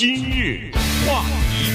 今日话题，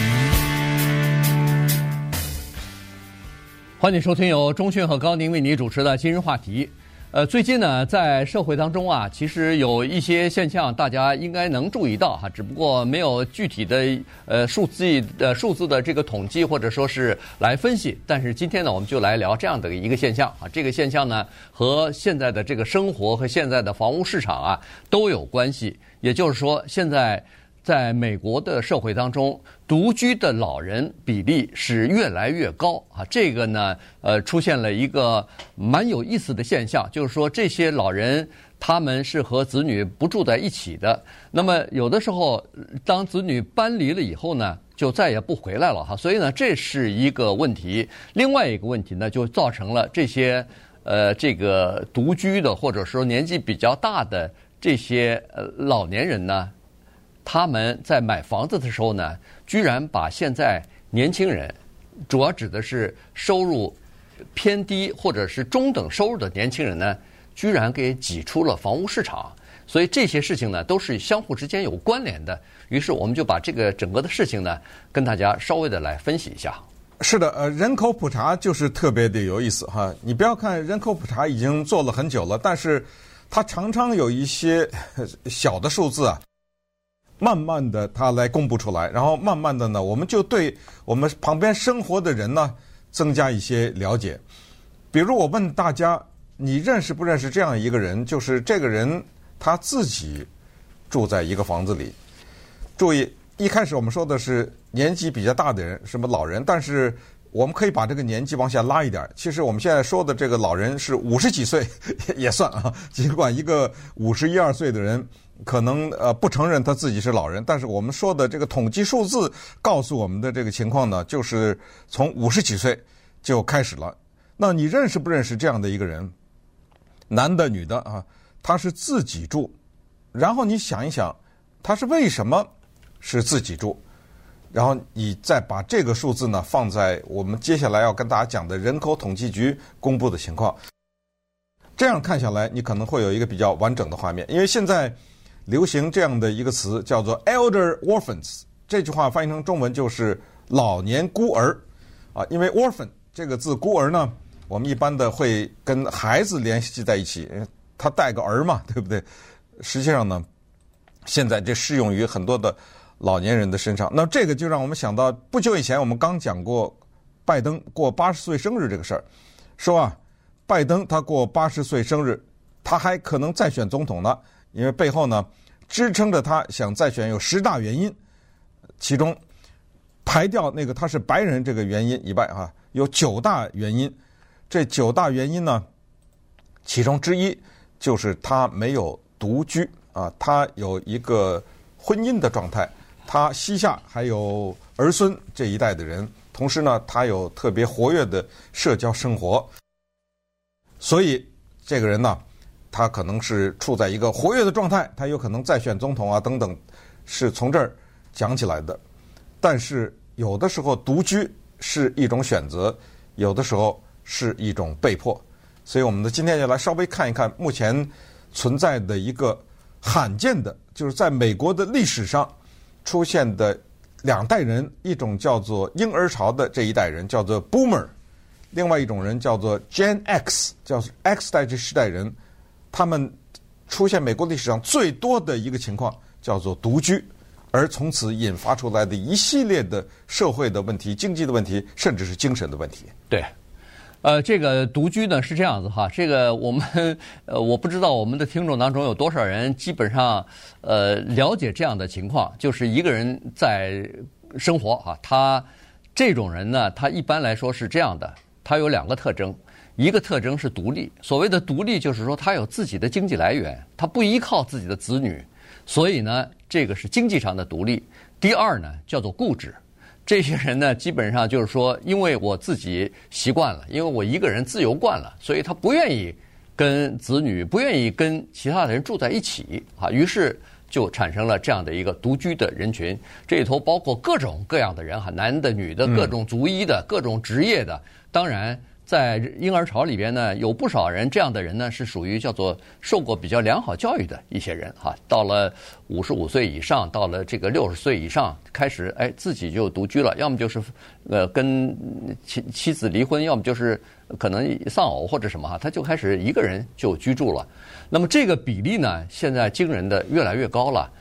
欢迎收听由钟迅和高宁为你主持的今日话题。呃，最近呢，在社会当中啊，其实有一些现象，大家应该能注意到哈，只不过没有具体的呃数字呃数字的这个统计或者说是来分析。但是今天呢，我们就来聊这样的一个现象啊，这个现象呢和现在的这个生活和现在的房屋市场啊都有关系。也就是说，现在。在美国的社会当中，独居的老人比例是越来越高啊。这个呢，呃，出现了一个蛮有意思的现象，就是说这些老人他们是和子女不住在一起的。那么有的时候，当子女搬离了以后呢，就再也不回来了哈。所以呢，这是一个问题。另外一个问题呢，就造成了这些呃这个独居的或者说年纪比较大的这些呃老年人呢。他们在买房子的时候呢，居然把现在年轻人，主要指的是收入偏低或者是中等收入的年轻人呢，居然给挤出了房屋市场。所以这些事情呢，都是相互之间有关联的。于是我们就把这个整个的事情呢，跟大家稍微的来分析一下。是的，呃，人口普查就是特别的有意思哈。你不要看人口普查已经做了很久了，但是它常常有一些小的数字啊。慢慢的，他来公布出来，然后慢慢的呢，我们就对我们旁边生活的人呢，增加一些了解。比如我问大家，你认识不认识这样一个人？就是这个人他自己住在一个房子里。注意，一开始我们说的是年纪比较大的人，什么老人，但是我们可以把这个年纪往下拉一点。其实我们现在说的这个老人是五十几岁也算啊，尽管一个五十一二岁的人。可能呃不承认他自己是老人，但是我们说的这个统计数字告诉我们的这个情况呢，就是从五十几岁就开始了。那你认识不认识这样的一个人？男的女的啊？他是自己住，然后你想一想，他是为什么是自己住？然后你再把这个数字呢放在我们接下来要跟大家讲的人口统计局公布的情况，这样看下来，你可能会有一个比较完整的画面，因为现在。流行这样的一个词叫做 “elder orphans”，这句话翻译成中文就是“老年孤儿”。啊，因为 “orphan” 这个字“孤儿”呢，我们一般的会跟孩子联系在一起，他带个儿嘛，对不对？实际上呢，现在这适用于很多的老年人的身上。那这个就让我们想到，不久以前我们刚讲过拜登过八十岁生日这个事儿，说啊，拜登他过八十岁生日，他还可能再选总统呢。因为背后呢，支撑着他想再选有十大原因，其中排掉那个他是白人这个原因以外啊，有九大原因。这九大原因呢，其中之一就是他没有独居啊，他有一个婚姻的状态，他膝下还有儿孙这一代的人，同时呢，他有特别活跃的社交生活，所以这个人呢。他可能是处在一个活跃的状态，他有可能再选总统啊等等，是从这儿讲起来的。但是有的时候独居是一种选择，有的时候是一种被迫。所以我们呢，今天就来稍微看一看目前存在的一个罕见的，就是在美国的历史上出现的两代人，一种叫做婴儿潮的这一代人叫做 Boomer，另外一种人叫做 Gen X，叫 X 代这世代人。他们出现美国历史上最多的一个情况叫做独居，而从此引发出来的一系列的社会的问题、经济的问题，甚至是精神的问题。对，呃，这个独居呢是这样子哈，这个我们 呃我不知道我们的听众当中有多少人基本上呃了解这样的情况，就是一个人在生活哈，他这种人呢，他一般来说是这样的，他有两个特征。一个特征是独立，所谓的独立就是说他有自己的经济来源，他不依靠自己的子女，所以呢，这个是经济上的独立。第二呢，叫做固执，这些人呢，基本上就是说，因为我自己习惯了，因为我一个人自由惯了，所以他不愿意跟子女，不愿意跟其他的人住在一起啊，于是就产生了这样的一个独居的人群。这里头包括各种各样的人哈，男的、女的，各种族裔的，各种职业的，当然。在婴儿潮里边呢，有不少人这样的人呢，是属于叫做受过比较良好教育的一些人哈。到了五十五岁以上，到了这个六十岁以上，开始哎自己就独居了，要么就是呃跟妻妻子离婚，要么就是可能丧偶或者什么哈，他就开始一个人就居住了。那么这个比例呢，现在惊人的越来越高了。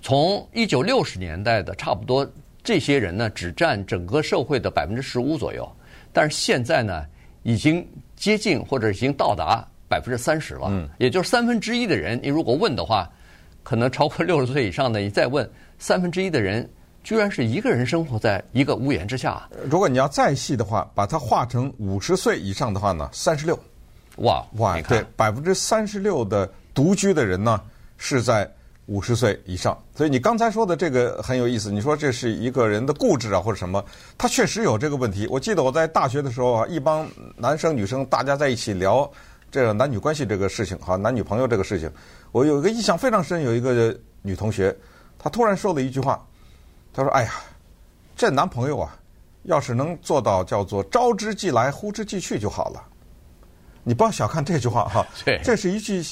从一九六十年代的差不多这些人呢，只占整个社会的百分之十五左右，但是现在呢，已经接近或者已经到达百分之三十了，嗯，也就是三分之一的人，你如果问的话，可能超过六十岁以上的，你再问三分之一的人，居然是一个人生活在一个屋檐之下。如果你要再细的话，把它划成五十岁以上的话呢，三十六，哇哇，对，百分之三十六的独居的人呢是在五十岁以上。所以你刚才说的这个很有意思，你说这是一个人的固执啊，或者什么？他确实有这个问题。我记得我在大学的时候啊，一帮男生女生大家在一起聊这个男女关系这个事情，哈，男女朋友这个事情，我有一个印象非常深，有一个女同学，她突然说了一句话，她说：“哎呀，这男朋友啊，要是能做到叫做招之即来，呼之即去就好了。”你不要小看这句话哈，这是一句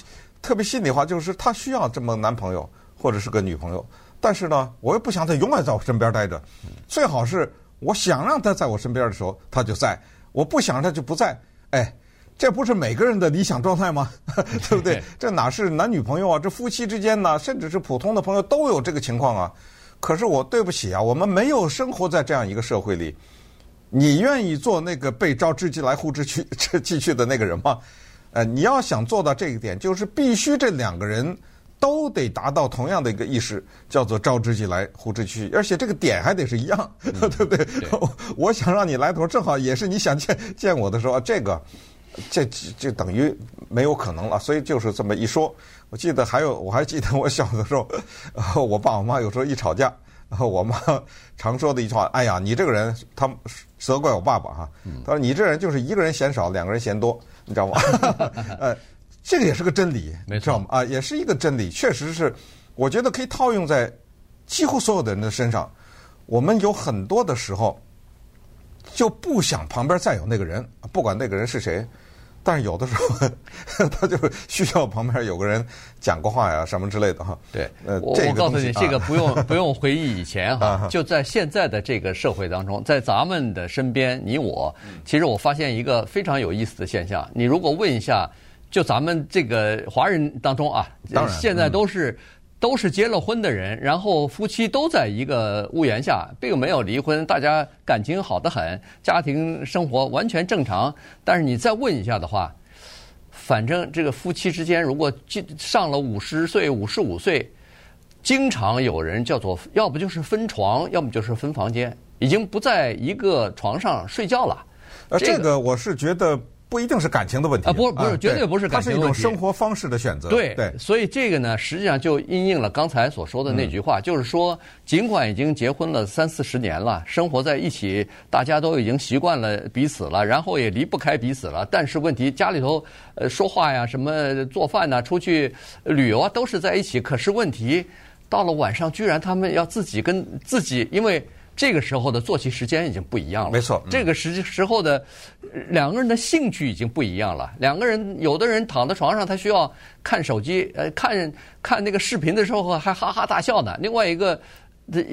特别心里话，就是她需要这么男朋友。或者是个女朋友，但是呢，我又不想她永远在我身边待着，最好是我想让她在我身边的时候，她就在；我不想让她就不在。哎，这不是每个人的理想状态吗？对不对？这哪是男女朋友啊？这夫妻之间呢，甚至是普通的朋友都有这个情况啊。可是我对不起啊，我们没有生活在这样一个社会里。你愿意做那个被招之即来呼之去 即去的那个人吗？呃，你要想做到这一点，就是必须这两个人。都得达到同样的一个意识，叫做招之即来，呼之即去，而且这个点还得是一样，嗯、对不对？对我想让你来的时候，正好也是你想见见我的时候，这个，这就等于没有可能了。所以就是这么一说。我记得还有，我还记得我小的时候，我爸我妈有时候一吵架，然后我妈 常说的一句话：“哎呀，你这个人，他责怪我爸爸哈，他说你这人就是一个人嫌少，两个人嫌多，你知道吗？” 呃。这个也是个真理，没错知道吗？啊，也是一个真理，确实是，我觉得可以套用在几乎所有的人的身上。我们有很多的时候就不想旁边再有那个人，不管那个人是谁，但是有的时候 他就需要旁边有个人讲过话呀，什么之类的哈。对，呃，我我告诉你，这个不用不用回忆以前 哈，就在现在的这个社会当中，在咱们的身边，你我，其实我发现一个非常有意思的现象。你如果问一下。就咱们这个华人当中啊，当然现在都是、嗯、都是结了婚的人，然后夫妻都在一个屋檐下，并没有离婚，大家感情好得很，家庭生活完全正常。但是你再问一下的话，反正这个夫妻之间，如果上了五十岁、五十五岁，经常有人叫做，要不就是分床，要么就是分房间，已经不在一个床上睡觉了。呃，这个我是觉得。不一定是感情的问题啊，不不是，绝对不是感情的问题，它是一种生活方式的选择。对对，所以这个呢，实际上就因应了刚才所说的那句话，就是说，尽管已经结婚了三四十年了，生活在一起，大家都已经习惯了彼此了，然后也离不开彼此了，但是问题家里头呃说话呀、什么做饭呐、出去旅游啊，都是在一起。可是问题到了晚上，居然他们要自己跟自己，因为。这个时候的作息时间已经不一样了，没错。这个时时候的两个人的兴趣已经不一样了。两个人，有的人躺在床上，他需要看手机，呃，看看那个视频的时候还哈哈大笑呢。另外一个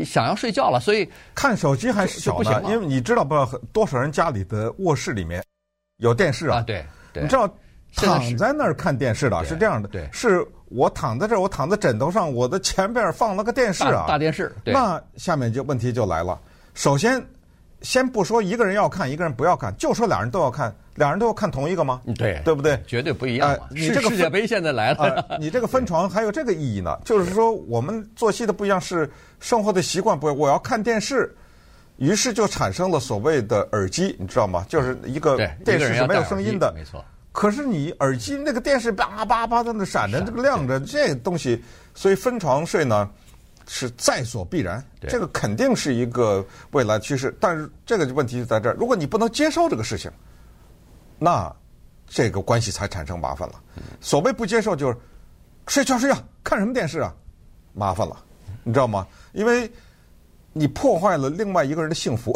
想要睡觉了，所以看手机还是小的，因为你知道不知道多少人家里的卧室里面有电视啊？对，你知道躺在那儿看电视的是这样的，对，是。我躺在这儿，我躺在枕头上，我的前边放了个电视啊，大，大电视。对。那下面就问题就来了。首先，先不说一个人要看，一个人不要看，就说俩人都要看，俩人都要看同一个吗？对，对不对？绝对不一样。呃，你这个世界杯现在来了，呃，你这个分床还有这个意义呢，就是说我们作息的不一样，是生活的习惯不一样。我要看电视，于是就产生了所谓的耳机，你知道吗？就是一个电视是没有声音的，没错。可是你耳机那个电视叭叭叭在那闪着，这个亮着，这东西，所以分床睡呢是在所必然，这个肯定是一个未来趋势。但是这个问题就在这儿，如果你不能接受这个事情，那这个关系才产生麻烦了。所谓不接受就是睡觉睡觉，看什么电视啊？麻烦了，你知道吗？因为。你破坏了另外一个人的幸福，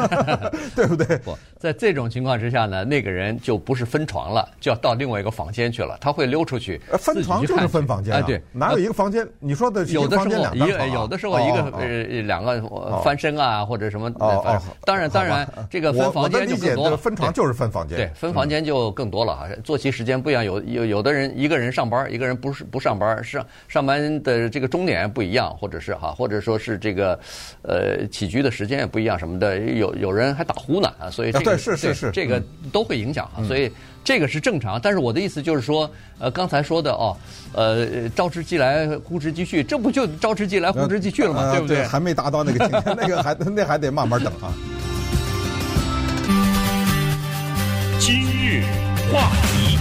对不对？不，在这种情况之下呢，那个人就不是分床了，就要到另外一个房间去了。他会溜出去，分床就是分房间啊。对，哪有一个房间？你说的有的时候一个有的时候一个呃两个翻身啊，或者什么。哦，当然当然，这个分房间就更多了。分床就是分房间，对，分房间就更多了啊。作息时间不一样，有有有的人一个人上班，一个人不是不上班，上上班的这个钟点不一样，或者是哈，或者说是这个。呃，起居的时间也不一样，什么的，有有人还打呼呢啊，所以这个对是是是，这个都会影响啊，所以这个是正常。但是我的意思就是说，呃，刚才说的哦，呃，招之即来，呼之即去，这不就招之即来，呼之即去了吗？对不对？还没达到那个境界，那个还那还得慢慢等啊。今日话题。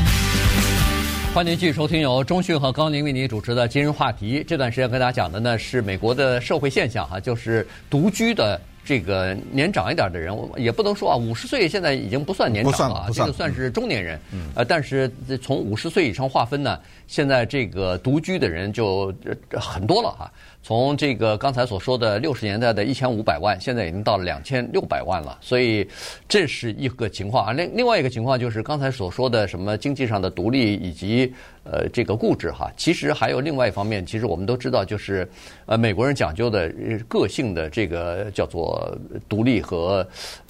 欢迎继续收听由中讯和高宁为您主持的今日话题。这段时间跟大家讲的呢是美国的社会现象哈，就是独居的这个年长一点的人，我也不能说啊，五十岁现在已经不算年长了啊，这个算是中年人。呃，但是从五十岁以上划分呢，现在这个独居的人就很多了哈。从这个刚才所说的六十年代的一千五百万，现在已经到了两千六百万了，所以这是一个情况啊。另另外一个情况就是刚才所说的什么经济上的独立以及呃这个固执哈，其实还有另外一方面，其实我们都知道，就是呃美国人讲究的个性的这个叫做独立和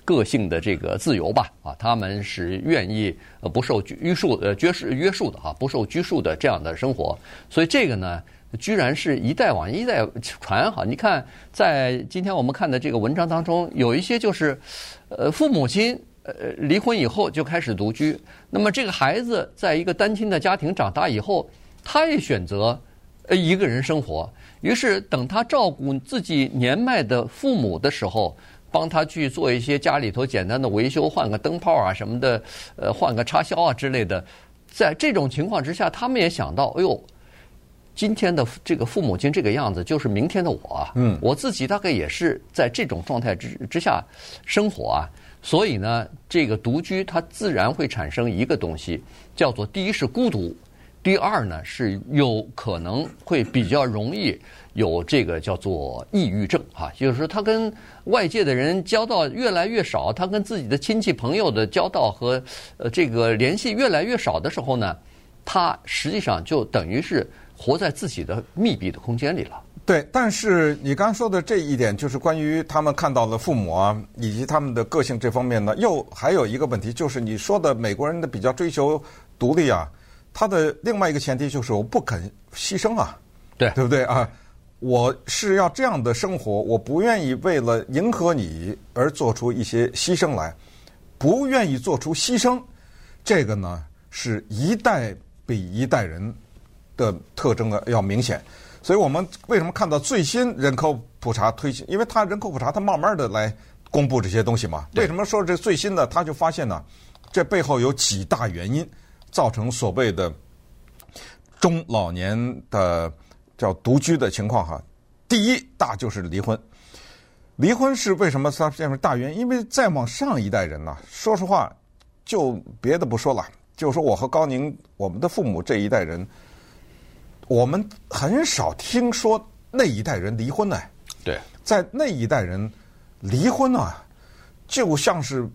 个性的这个自由吧啊，他们是愿意不受拘束呃约束约束的哈，不受拘束的这样的生活，所以这个呢。居然是一代往一代传哈！你看，在今天我们看的这个文章当中，有一些就是，呃，父母亲呃离婚以后就开始独居。那么这个孩子在一个单亲的家庭长大以后，他也选择呃一个人生活。于是等他照顾自己年迈的父母的时候，帮他去做一些家里头简单的维修，换个灯泡啊什么的，呃，换个插销啊之类的。在这种情况之下，他们也想到，哎呦。今天的这个父母亲这个样子，就是明天的我啊。嗯，我自己大概也是在这种状态之之下生活啊。所以呢，这个独居它自然会产生一个东西，叫做第一是孤独，第二呢是有可能会比较容易有这个叫做抑郁症哈。就是说，他跟外界的人交道越来越少，他跟自己的亲戚朋友的交道和呃这个联系越来越少的时候呢，他实际上就等于是。活在自己的密闭的空间里了。对，但是你刚说的这一点，就是关于他们看到了父母啊，以及他们的个性这方面呢，又还有一个问题，就是你说的美国人的比较追求独立啊，他的另外一个前提就是我不肯牺牲啊，对，对不对啊？我是要这样的生活，我不愿意为了迎合你而做出一些牺牲来，不愿意做出牺牲，这个呢是一代比一代人。的特征呢要明显，所以我们为什么看到最新人口普查推行？因为它人口普查，它慢慢的来公布这些东西嘛。为什么说这最新的？他就发现呢，这背后有几大原因造成所谓的中老年的叫独居的情况哈。第一大就是离婚，离婚是为什么它变成大原因？因为再往上一代人呢，说实话，就别的不说了，就说我和高宁我们的父母这一代人。我们很少听说那一代人离婚呢。对，在那一代人离婚啊，就像是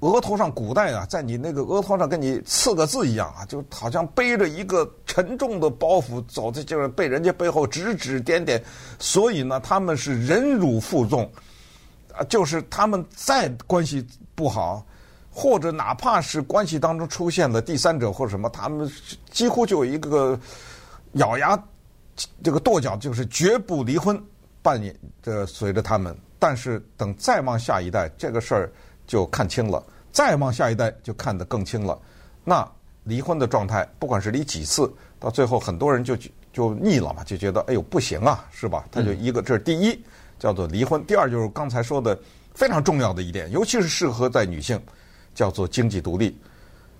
额头上古代啊，在你那个额头上给你刺个字一样啊，就好像背着一个沉重的包袱走在，就是被人家背后指指点点。所以呢，他们是忍辱负重啊，就是他们再关系不好，或者哪怕是关系当中出现了第三者或者什么，他们几乎就有一个。咬牙，这个跺脚就是绝不离婚，半年的随着他们。但是等再往下一代，这个事儿就看清了；再往下一代就看得更清了。那离婚的状态，不管是离几次，到最后很多人就就腻了嘛，就觉得哎呦不行啊，是吧？他就一个，这是第一，叫做离婚；第二就是刚才说的非常重要的一点，尤其是适合在女性，叫做经济独立。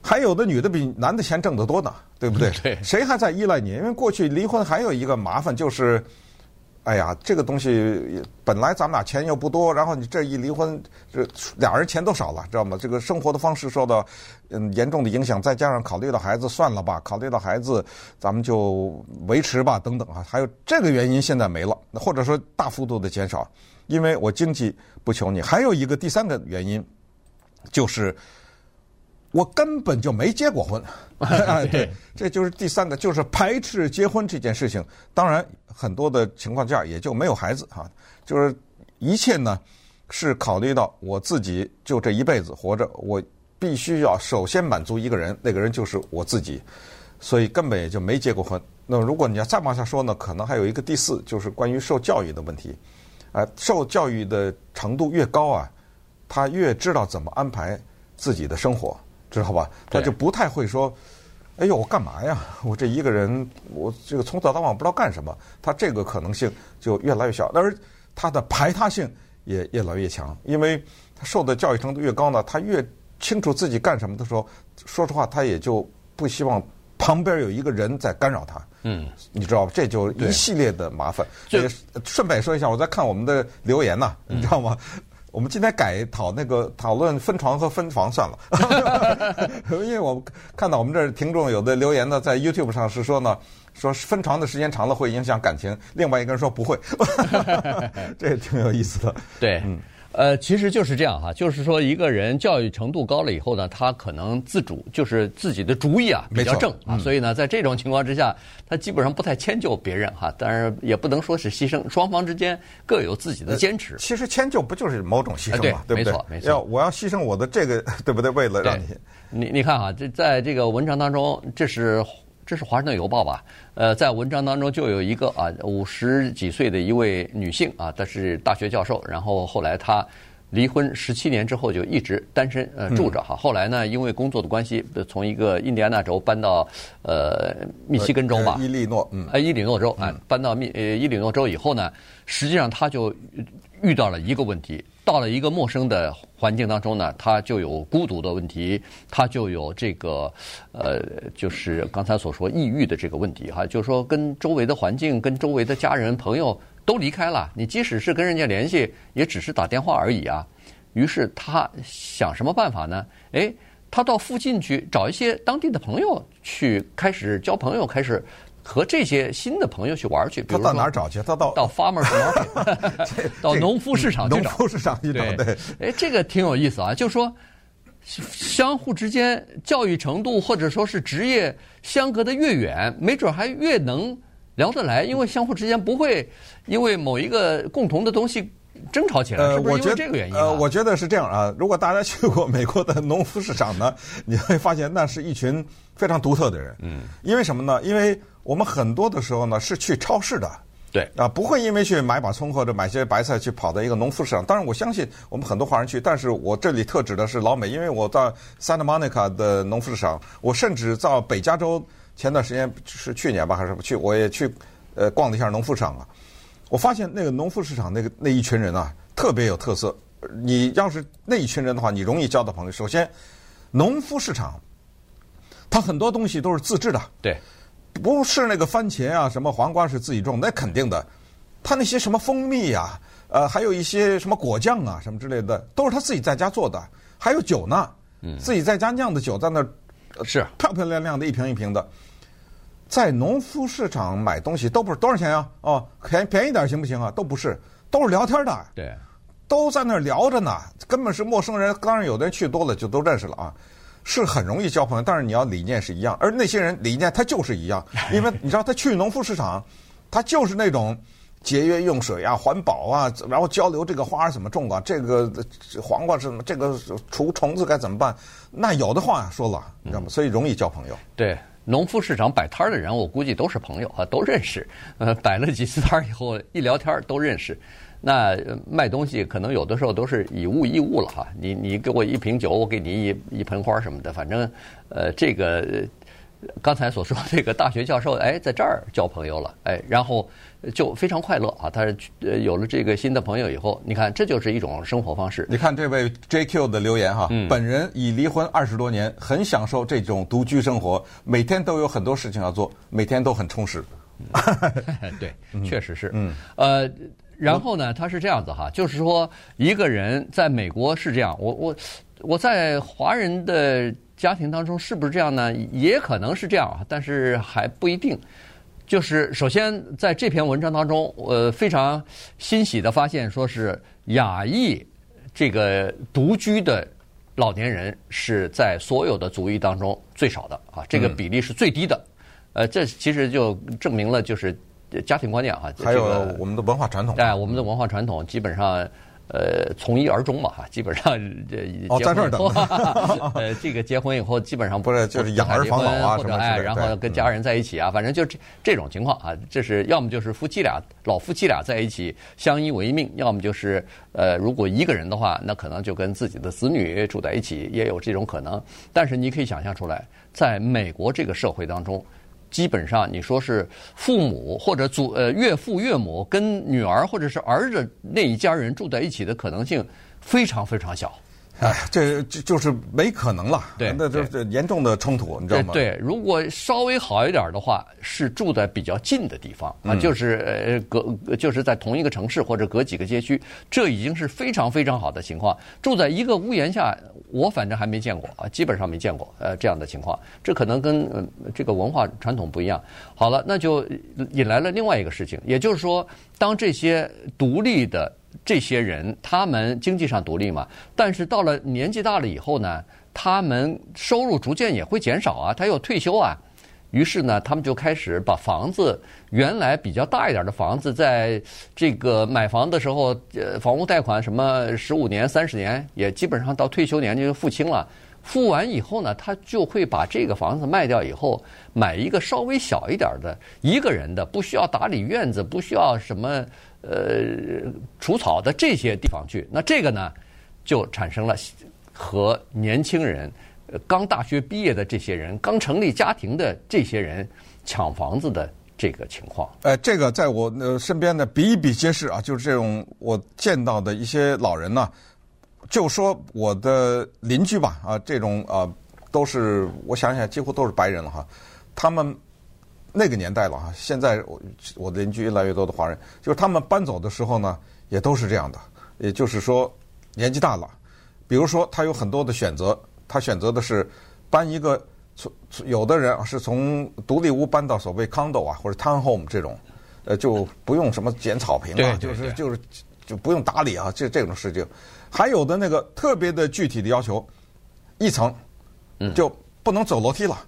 还有的女的比男的钱挣得多呢，对不对？对。谁还在依赖你？因为过去离婚还有一个麻烦就是，哎呀，这个东西本来咱们俩钱又不多，然后你这一离婚，这俩人钱都少了，知道吗？这个生活的方式受到嗯严重的影响，再加上考虑到孩子，算了吧，考虑到孩子，咱们就维持吧，等等啊。还有这个原因现在没了，或者说大幅度的减少。因为我经济不求你。还有一个第三个原因，就是我根本就没结过婚。哎，对，这就是第三个，就是排斥结婚这件事情。当然，很多的情况下也就没有孩子哈。就是一切呢，是考虑到我自己就这一辈子活着，我必须要首先满足一个人，那个人就是我自己，所以根本也就没结过婚。那如果你要再往下说呢，可能还有一个第四，就是关于受教育的问题。啊，受教育的程度越高啊，他越知道怎么安排自己的生活。知道吧？他就不太会说：“哎呦，我干嘛呀？我这一个人，我这个从早到晚不知道干什么。”他这个可能性就越来越小，但是他的排他性也越来越强，因为他受的教育程度越高呢，他越清楚自己干什么的时候，说实话，他也就不希望旁边有一个人在干扰他。嗯，你知道吧？这就一系列的麻烦。也顺便说一下，我在看我们的留言呢，你知道吗？嗯我们今天改讨那个讨论分床和分房算了，因为我看到我们这儿听众有的留言呢，在 YouTube 上是说呢，说分床的时间长了会影响感情，另外一个人说不会，这也挺有意思的。对，嗯。呃，其实就是这样哈，就是说一个人教育程度高了以后呢，他可能自主，就是自己的主意啊比较正啊，所以呢，在这种情况之下，他基本上不太迁就别人哈，当然也不能说是牺牲，双方之间各有自己的坚持。其实迁就不就是某种牺牲嘛，对不对？没错，没错。要我要牺牲我的这个，对不对？为了让你，你你看哈，这在这个文章当中，这是。这是《华盛顿邮报》吧？呃，在文章当中就有一个啊，五十几岁的一位女性啊，她是大学教授，然后后来她离婚十七年之后就一直单身呃住着哈。后来呢，因为工作的关系，从一个印第安纳州搬到呃密西根州吧，伊利诺，嗯，呃伊利诺州，哎，搬到密呃伊利诺州以后呢，实际上她就遇到了一个问题。到了一个陌生的环境当中呢，他就有孤独的问题，他就有这个呃，就是刚才所说抑郁的这个问题哈，就是说跟周围的环境、跟周围的家人朋友都离开了，你即使是跟人家联系，也只是打电话而已啊。于是他想什么办法呢？诶，他到附近去找一些当地的朋友去开始交朋友，开始。和这些新的朋友去玩去，他到哪儿找去？他到到 farmers market，到农夫市场去找。农夫市场去找，对。哎，这个挺有意思啊，就是说相互之间教育程度或者说是职业相隔的越远，没准还越能聊得来，因为相互之间不会因为某一个共同的东西争吵起来。是不是因为这个原因？呃，我觉得是这样啊。如果大家去过美国的农夫市场呢，你会发现那是一群非常独特的人。嗯。因为什么呢？因为我们很多的时候呢是去超市的，对啊，不会因为去买把葱或者买些白菜去跑到一个农夫市场。当然，我相信我们很多华人去，但是我这里特指的是老美，因为我到 Santa Monica 的农夫市场，我甚至到北加州前段时间是去年吧还是去，我也去呃逛了一下农夫市场啊。我发现那个农夫市场那个那一群人啊特别有特色。你要是那一群人的话，你容易交到朋友。首先，农夫市场它很多东西都是自制的，对。不是那个番茄啊，什么黄瓜是自己种，那肯定的。他那些什么蜂蜜呀，呃，还有一些什么果酱啊，什么之类的，都是他自己在家做的。还有酒呢，嗯，自己在家酿的酒，在那儿是漂漂亮亮的一瓶一瓶的。在农夫市场买东西都不是多少钱呀？哦，便便宜点行不行啊？都不是，都是聊天的，对，都在那儿聊着呢，根本是陌生人。当然，有的人去多了就都认识了啊。是很容易交朋友，但是你要理念是一样，而那些人理念他就是一样，因为你知道他去农夫市场，他就是那种节约用水啊、环保啊，然后交流这个花怎么种啊，这个黄瓜是什么，这个除虫子该怎么办，那有的话说了，你知道吗？所以容易交朋友。对，农夫市场摆摊的人，我估计都是朋友啊，都认识。呃，摆了几次摊以后，一聊天都认识。那卖东西可能有的时候都是以物易物了哈，你你给我一瓶酒，我给你一一盆花什么的，反正呃这个刚才所说这个大学教授哎在这儿交朋友了哎，然后就非常快乐啊，他呃有了这个新的朋友以后，你看这就是一种生活方式。你看这位 JQ 的留言哈，嗯、本人已离婚二十多年，很享受这种独居生活，每天都有很多事情要做，每天都很充实。对，确实是，嗯，呃。然后呢，他是这样子哈，就是说一个人在美国是这样，我我我在华人的家庭当中是不是这样呢？也可能是这样啊，但是还不一定。就是首先在这篇文章当中，我，非常欣喜的发现，说是亚裔这个独居的老年人是在所有的族裔当中最少的啊，这个比例是最低的。嗯、呃，这其实就证明了就是家庭观念啊，还有我们的文化传统。哎，我们的文化传统基本上。呃，从一而终嘛，哈，基本上这哦，在这儿等，呃，这个结婚以后基本上不是就是养儿防老啊，或者哎，然后跟家人在一起啊，反正就这这种情况啊，这是要么就是夫妻俩老夫妻俩在一起相依为命，要么就是呃，如果一个人的话，那可能就跟自己的子女住在一起，也有这种可能。但是你可以想象出来，在美国这个社会当中。基本上，你说是父母或者祖呃岳父岳母跟女儿或者是儿子那一家人住在一起的可能性非常非常小。哎，这就就是没可能了。对，那这这严重的冲突，你知道吗？对，如果稍微好一点的话，是住在比较近的地方啊，就是呃隔就是在同一个城市或者隔几个街区，这已经是非常非常好的情况。住在一个屋檐下，我反正还没见过啊，基本上没见过呃这样的情况。这可能跟呃这个文化传统不一样。好了，那就引来了另外一个事情，也就是说，当这些独立的。这些人他们经济上独立嘛，但是到了年纪大了以后呢，他们收入逐渐也会减少啊，他要退休啊，于是呢，他们就开始把房子原来比较大一点的房子，在这个买房的时候，呃，房屋贷款什么十五年、三十年，也基本上到退休年龄就付清了。付完以后呢，他就会把这个房子卖掉以后，买一个稍微小一点的一个人的，不需要打理院子，不需要什么。呃，除草的这些地方去，那这个呢，就产生了和年轻人，刚大学毕业的这些人，刚成立家庭的这些人抢房子的这个情况。呃，这个在我呃身边的比比皆是啊，就是这种我见到的一些老人呢，就说我的邻居吧，啊，这种啊都是我想想，几乎都是白人了哈，他们。那个年代了哈，现在我我的邻居越来越多的华人，就是他们搬走的时候呢，也都是这样的，也就是说年纪大了，比如说他有很多的选择，他选择的是搬一个从有的人是从独立屋搬到所谓 condo 啊或者 town home 这种，呃就不用什么剪草坪啊，就是就是就不用打理啊，这这种事情，还有的那个特别的具体的要求，一层就不能走楼梯了。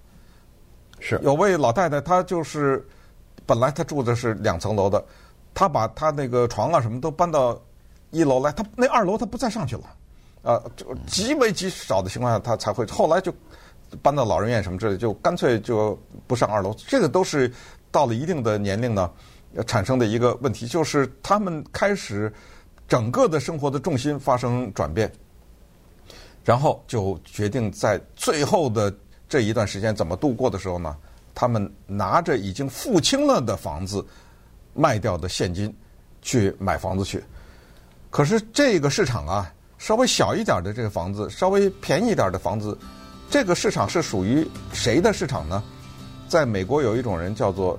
是有位老太太，她就是本来她住的是两层楼的，她把她那个床啊什么都搬到一楼来，她那二楼她不再上去了，啊，就极为极少的情况下她才会，后来就搬到老人院什么之类，就干脆就不上二楼。这个都是到了一定的年龄呢，产生的一个问题，就是他们开始整个的生活的重心发生转变，然后就决定在最后的。这一段时间怎么度过的时候呢？他们拿着已经付清了的房子卖掉的现金去买房子去。可是这个市场啊，稍微小一点的这个房子，稍微便宜一点的房子，这个市场是属于谁的市场呢？在美国有一种人叫做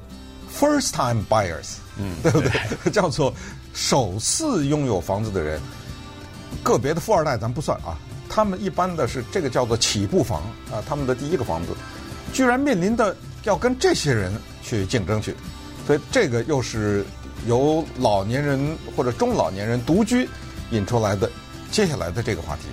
first time buyers，嗯，对不对？叫做首次拥有房子的人，个别的富二代咱不算啊。他们一般的是这个叫做起步房啊，他们的第一个房子，居然面临的要跟这些人去竞争去，所以这个又是由老年人或者中老年人独居引出来的接下来的这个话题。